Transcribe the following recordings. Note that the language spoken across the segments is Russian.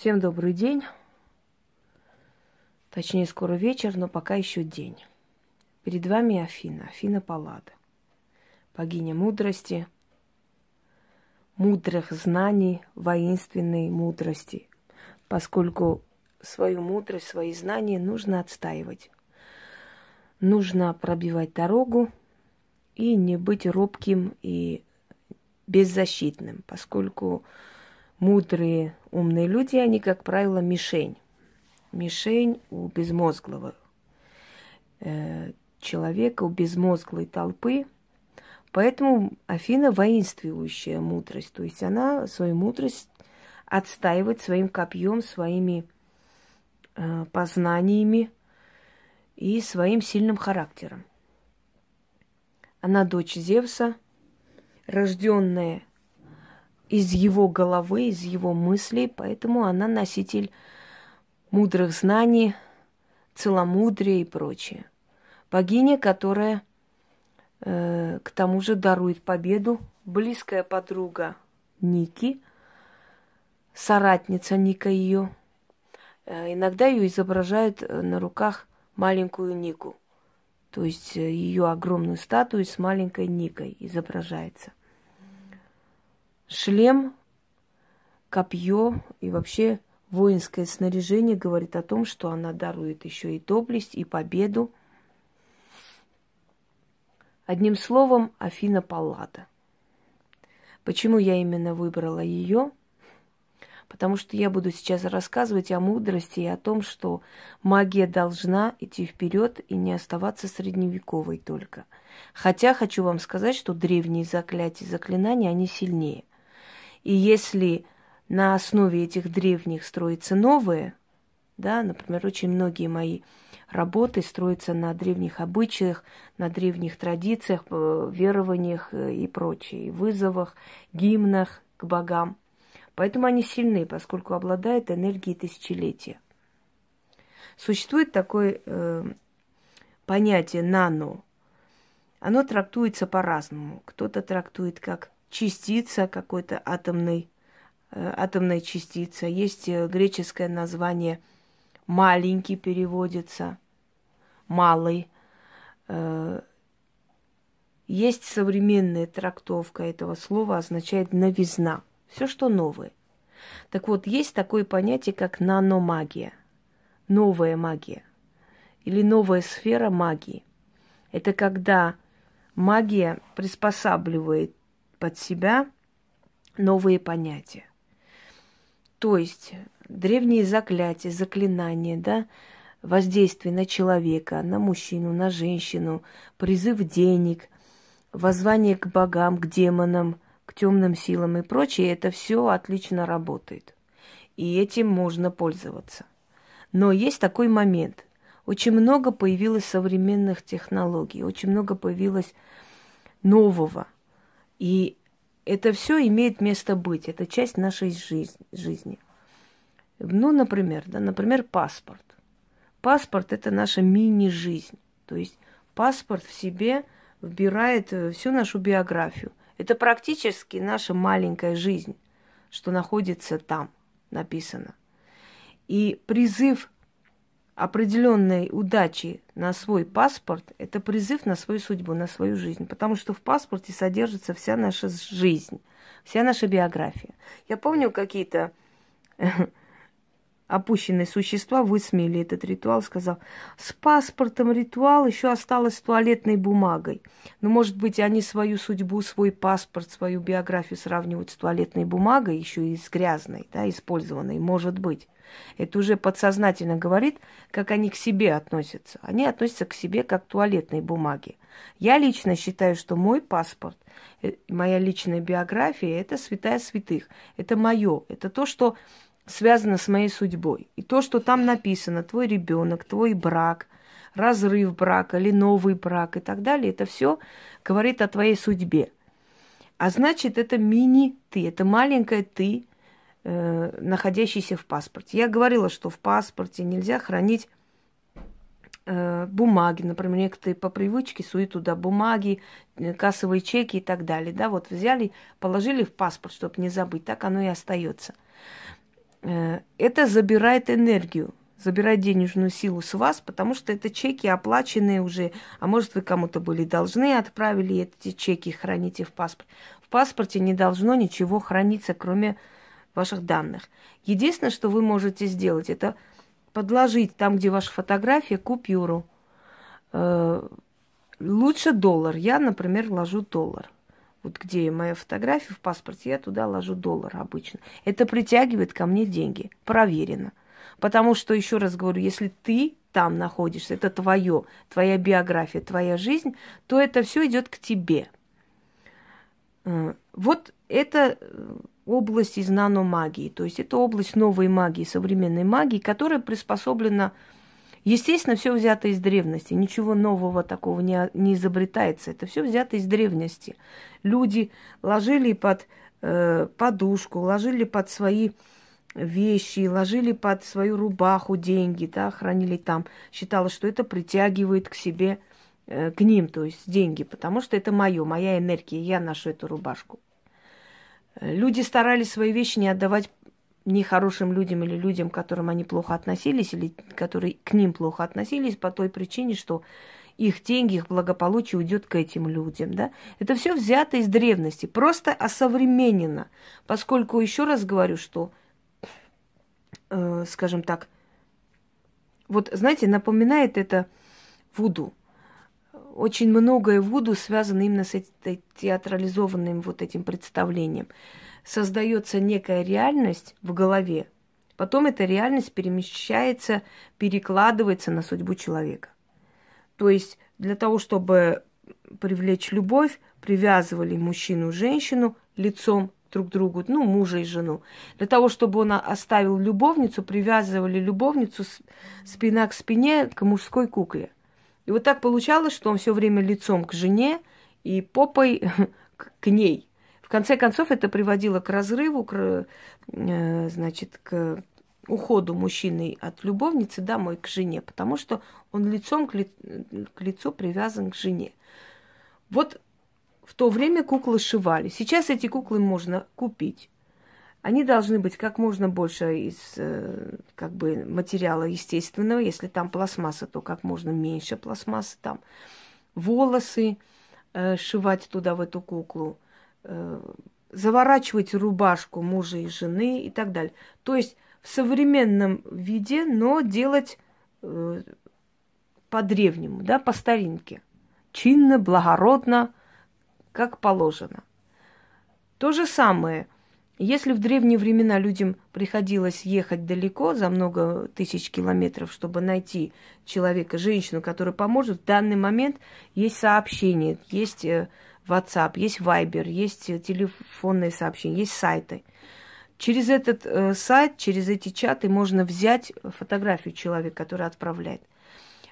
Всем добрый день. Точнее, скоро вечер, но пока еще день. Перед вами Афина, Афина Паллада. Богиня мудрости, мудрых знаний, воинственной мудрости. Поскольку свою мудрость, свои знания нужно отстаивать. Нужно пробивать дорогу и не быть робким и беззащитным, поскольку мудрые, умные люди, они, как правило, мишень. Мишень у безмозглого э, человека, у безмозглой толпы. Поэтому Афина воинствующая мудрость. То есть она свою мудрость отстаивает своим копьем, своими э, познаниями и своим сильным характером. Она дочь Зевса, рожденная из его головы, из его мыслей, поэтому она носитель мудрых знаний, целомудрия и прочее. Богиня, которая э, к тому же дарует победу, близкая подруга Ники, соратница Ника ее. Э, иногда ее изображают э, на руках маленькую Нику, то есть э, ее огромную статую с маленькой Никой изображается шлем, копье и вообще воинское снаряжение говорит о том, что она дарует еще и доблесть, и победу. Одним словом, Афина Паллада. Почему я именно выбрала ее? Потому что я буду сейчас рассказывать о мудрости и о том, что магия должна идти вперед и не оставаться средневековой только. Хотя хочу вам сказать, что древние заклятия, заклинания, они сильнее. И если на основе этих древних строится новое, да, например, очень многие мои работы строятся на древних обычаях, на древних традициях, э, верованиях э, и прочее, вызовах, гимнах к богам. Поэтому они сильны, поскольку обладают энергией тысячелетия. Существует такое э, понятие нано. Оно трактуется по-разному. Кто-то трактует как частица какой-то атомной, э, атомная частица. Есть э, греческое название маленький переводится, малый. Э, есть современная трактовка этого слова, означает новизна. Все, что новое. Так вот, есть такое понятие, как наномагия, новая магия или новая сфера магии. Это когда магия приспосабливает под себя новые понятия. То есть древние заклятия, заклинания, да, воздействие на человека, на мужчину, на женщину, призыв денег, воззвание к богам, к демонам, к темным силам и прочее, это все отлично работает. И этим можно пользоваться. Но есть такой момент. Очень много появилось современных технологий, очень много появилось нового – и это все имеет место быть, это часть нашей жизни. Ну, например, да, например, паспорт. Паспорт это наша мини-жизнь. То есть паспорт в себе вбирает э, всю нашу биографию. Это практически наша маленькая жизнь, что находится там, написано. И призыв определенной удачи на свой паспорт, это призыв на свою судьбу, на свою жизнь. Потому что в паспорте содержится вся наша жизнь, вся наша биография. Я помню какие-то опущенные существа высмеяли этот ритуал, сказал, с паспортом ритуал еще осталось туалетной бумагой. Ну, может быть, они свою судьбу, свой паспорт, свою биографию сравнивают с туалетной бумагой, еще и с грязной, да, использованной, может быть. Это уже подсознательно говорит, как они к себе относятся. Они относятся к себе как к туалетной бумаге. Я лично считаю, что мой паспорт, э, моя личная биография – это святая святых. Это мое. Это то, что связано с моей судьбой. И то, что там написано, твой ребенок, твой брак, разрыв брака или новый брак и так далее, это все говорит о твоей судьбе. А значит, это мини-ты, это маленькое ты, находящийся в паспорте. Я говорила, что в паспорте нельзя хранить э, бумаги, например, некоторые по привычке суют туда бумаги, э, кассовые чеки и так далее. Да, вот взяли, положили в паспорт, чтобы не забыть, так оно и остается. э, это забирает энергию, забирает денежную силу с вас, потому что это чеки оплаченные уже, а может вы кому-то были должны, отправили эти чеки, храните в паспорте. В паспорте не должно ничего храниться, кроме ваших данных. Единственное, что вы можете сделать, это подложить там, где ваша фотография, купюру. Э, лучше доллар. Я, например, ложу доллар. Вот где моя фотография в паспорте, я туда ложу доллар обычно. Это притягивает ко мне деньги. Проверено. Потому что, еще раз говорю, если ты там находишься, это твое, твоя биография, твоя жизнь, то это все идет к тебе. Э, вот это область из наномагии. То есть это область новой магии, современной магии, которая приспособлена, естественно, все взято из древности. Ничего нового такого не, не изобретается. Это все взято из древности. Люди ложили под э, подушку, ложили под свои вещи, ложили под свою рубаху деньги, да, хранили там. Считалось, что это притягивает к себе, э, к ним, то есть деньги, потому что это мое, моя энергия, я ношу эту рубашку. Люди старались свои вещи не отдавать нехорошим людям или людям, к которым они плохо относились, или которые к ним плохо относились по той причине, что их деньги, их благополучие уйдет к этим людям. Да? Это все взято из древности, просто осовременено. Поскольку, еще раз говорю, что, э, скажем так, вот, знаете, напоминает это Вуду очень многое Вуду связано именно с этой театрализованным вот этим представлением. Создается некая реальность в голове, потом эта реальность перемещается, перекладывается на судьбу человека. То есть для того, чтобы привлечь любовь, привязывали мужчину и женщину лицом друг к другу, ну, мужа и жену. Для того, чтобы он оставил любовницу, привязывали любовницу спина к спине к мужской кукле – и вот так получалось, что он все время лицом к жене и попой к ней. В конце концов, это приводило к разрыву, к, э, значит, к уходу мужчины от любовницы домой к жене, потому что он лицом к, ли, к лицу привязан к жене. Вот в то время куклы сшивали. Сейчас эти куклы можно купить. Они должны быть как можно больше из э, как бы, материала естественного. Если там пластмасса, то как можно меньше пластмассы там. Волосы э, сшивать туда, в эту куклу. Э, заворачивать рубашку мужа и жены и так далее. То есть в современном виде, но делать э, по-древнему, да, по старинке. Чинно, благородно, как положено. То же самое – если в древние времена людям приходилось ехать далеко, за много тысяч километров, чтобы найти человека, женщину, которая поможет, в данный момент есть сообщения, есть э, WhatsApp, есть Viber, есть э, телефонные сообщения, есть сайты. Через этот э, сайт, через эти чаты можно взять фотографию человека, который отправляет.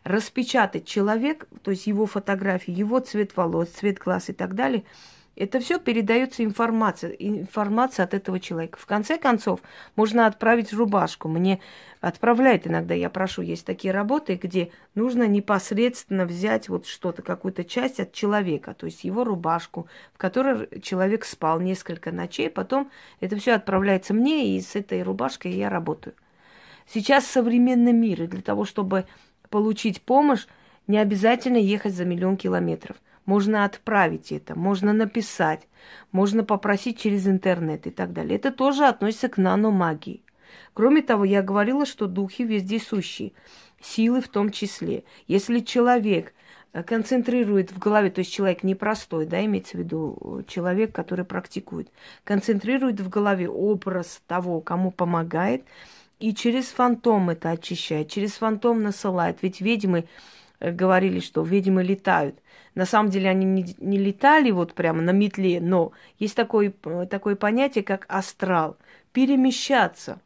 Распечатать человек, то есть его фотографии, его цвет волос, цвет глаз и так далее – это все передается информация, информация от этого человека. В конце концов, можно отправить рубашку. Мне отправляют иногда, я прошу, есть такие работы, где нужно непосредственно взять вот что-то, какую-то часть от человека, то есть его рубашку, в которой человек спал несколько ночей, потом это все отправляется мне, и с этой рубашкой я работаю. Сейчас современный мир, и для того, чтобы получить помощь, не обязательно ехать за миллион километров. Можно отправить это, можно написать, можно попросить через интернет и так далее. Это тоже относится к наномагии. Кроме того, я говорила, что духи везде сущие, силы в том числе. Если человек э, концентрирует в голове, то есть человек непростой, да, имеется в виду э, человек, который практикует, концентрирует в голове образ того, кому помогает, и через фантом это очищает, через фантом насылает. Ведь ведьмы э, говорили, что ведьмы летают. На самом деле они не, не летали вот прямо на метле, но есть такое, такое понятие, как астрал. Перемещаться,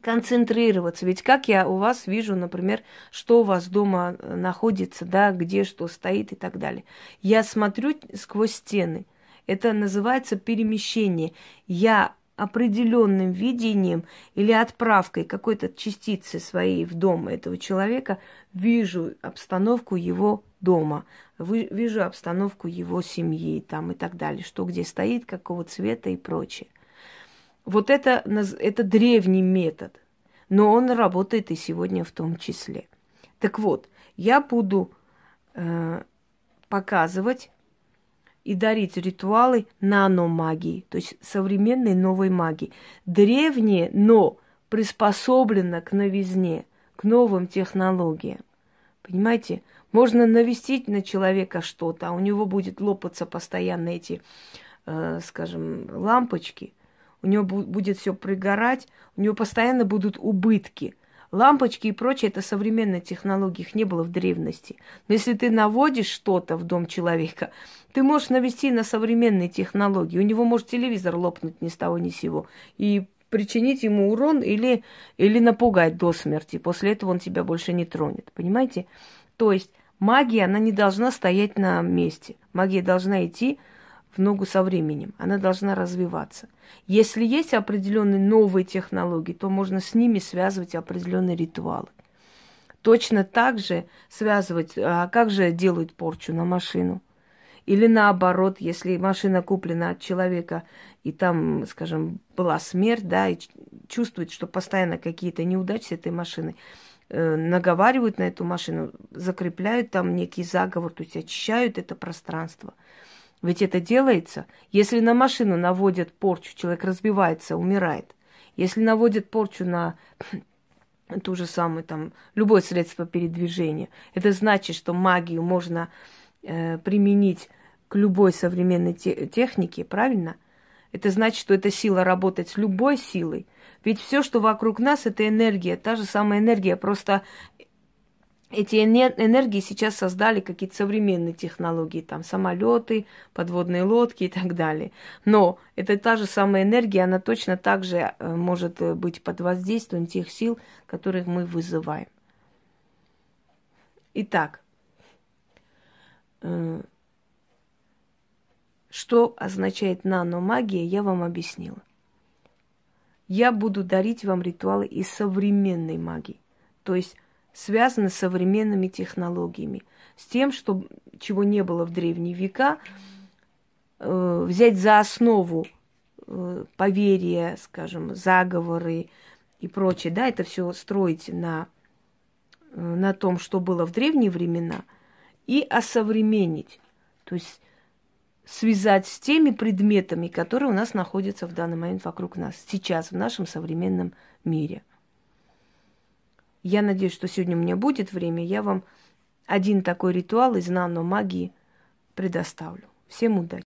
концентрироваться. Ведь как я у вас вижу, например, что у вас дома находится, да, где что стоит и так далее. Я смотрю сквозь стены. Это называется перемещение. Я определенным видением или отправкой какой-то частицы своей в дом этого человека вижу обстановку его дома, вижу обстановку его семьи там и так далее, что где стоит, какого цвета и прочее. Вот это, это древний метод, но он работает и сегодня в том числе. Так вот, я буду э, показывать и дарить ритуалы наномагии, то есть современной новой магии. Древние, но приспособлено к новизне, к новым технологиям. Понимаете? Можно навестить на человека что-то, а у него будет лопаться постоянно эти, э, скажем, лампочки. У него будет все пригорать, у него постоянно будут убытки. Лампочки и прочее это современные технологии, их не было в древности. Но если ты наводишь что-то в дом человека, ты можешь навести на современные технологии. У него может телевизор лопнуть ни с того ни с сего. И причинить ему урон или, или напугать до смерти. После этого он тебя больше не тронет. Понимаете? То есть магия, она не должна стоять на месте. Магия должна идти в ногу со временем. Она должна развиваться. Если есть определенные новые технологии, то можно с ними связывать определенные ритуалы. Точно так же связывать, а как же делают порчу на машину? Или наоборот, если машина куплена от человека, и там, скажем, была смерть, да, и чувствует, что постоянно какие-то неудачи с этой машиной, э, наговаривают на эту машину, закрепляют там некий заговор, то есть очищают это пространство. Ведь это делается. Если на машину наводят порчу, человек разбивается, умирает. Если наводят порчу на ту же самую, там, любое средство передвижения, это значит, что магию можно э, применить к любой современной те- технике, правильно? Это значит, что эта сила работает с любой силой. Ведь все, что вокруг нас, это энергия, та же самая энергия. Просто эти энергии сейчас создали какие-то современные технологии, там самолеты, подводные лодки и так далее. Но это та же самая энергия, она точно так же э, может э, быть под воздействием тех сил, которых мы вызываем. Итак, что означает наномагия, я вам объяснила. Я буду дарить вам ритуалы из современной магии. То есть связаны с современными технологиями, с тем, что, чего не было в древние века, э, взять за основу э, поверья, скажем, заговоры и прочее, да, это все строить на, э, на том, что было в древние времена, и осовременить, то есть связать с теми предметами, которые у нас находятся в данный момент вокруг нас, сейчас, в нашем современном мире – я надеюсь, что сегодня у меня будет время, я вам один такой ритуал из нано-магии предоставлю. Всем удачи!